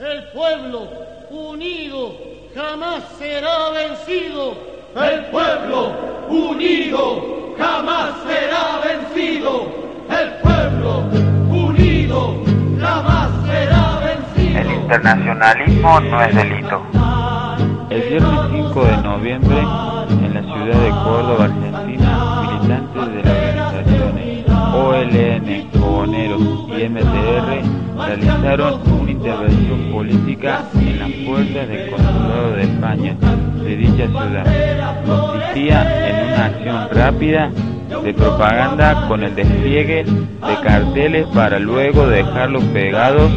El pueblo unido jamás será vencido. El pueblo unido jamás será vencido. El pueblo unido jamás será vencido. El internacionalismo no es delito. El viernes 5 de noviembre, en la ciudad de Córdoba, Argentina, militantes de las organizaciones OLN, Coboneros y MTR realizaron una intervención política en las puertas del Consulado de España de dicha ciudad. Consistía en una acción rápida de propaganda con el despliegue de carteles para luego dejarlos pegados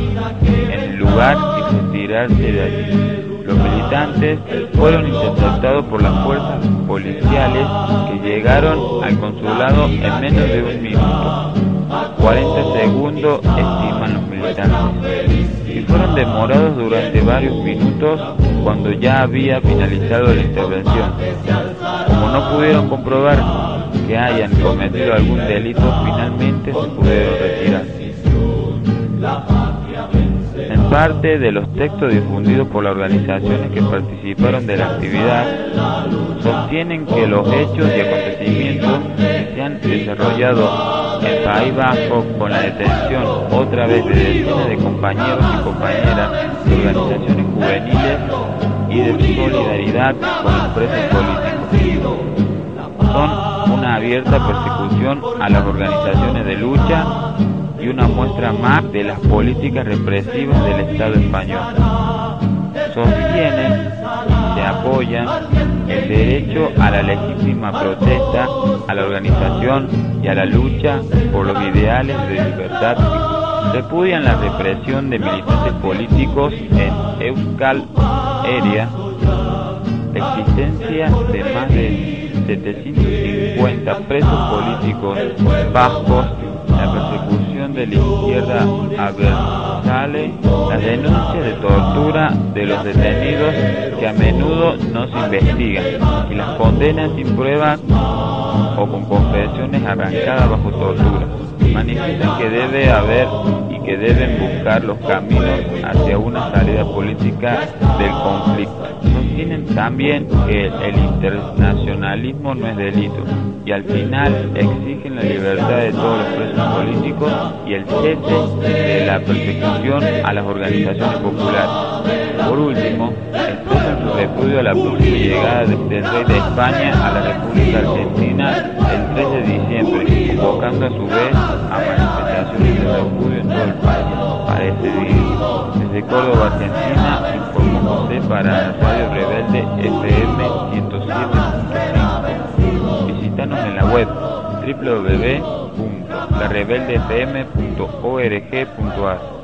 en el lugar y retirarse de allí. Los militantes fueron interceptados por las fuerzas policiales que llegaron al consulado en menos de un minuto. 40 segundos estiman los militantes. Y fueron demorados durante varios minutos cuando ya había finalizado la intervención. Como no pudieron comprobar que hayan cometido algún delito, finalmente se pudieron retirar. En parte de los textos difundidos por las organizaciones que participaron de la actividad, sostienen que los hechos y acontecimientos se han desarrollado en País Vasco con la detención otra vez de decenas de compañeros y compañeras de organizaciones juveniles y de solidaridad con los presos políticos son una abierta persecución a las organizaciones de lucha y una muestra más de las políticas represivas del Estado español. Sostienen se apoyan el derecho a la legítima protesta, a la organización y a la lucha por los ideales de libertad. Repudian la represión de militantes políticos en Euskal Herria, la existencia de más de 750 presos políticos vascos, la persecución de la izquierda adversale, las denuncias de tortura de los detenidos que a menudo no se investigan y las condenas sin pruebas o con confesiones arrancadas bajo tortura. Manifiestan que debe haber y que deben buscar los caminos hacia una salida política del conflicto. También que el internacionalismo no es delito y al final exigen la libertad de todos los presos políticos y el cese de la persecución a las organizaciones populares. Por último, expresan su repudio a la próxima llegada del rey de España a la República Argentina el 3 de diciembre, convocando a su vez a manifestaciones de repudio en todo el país para este día. Desde Córdoba, Argentina, informó José para web www.larebeldefm.org.ar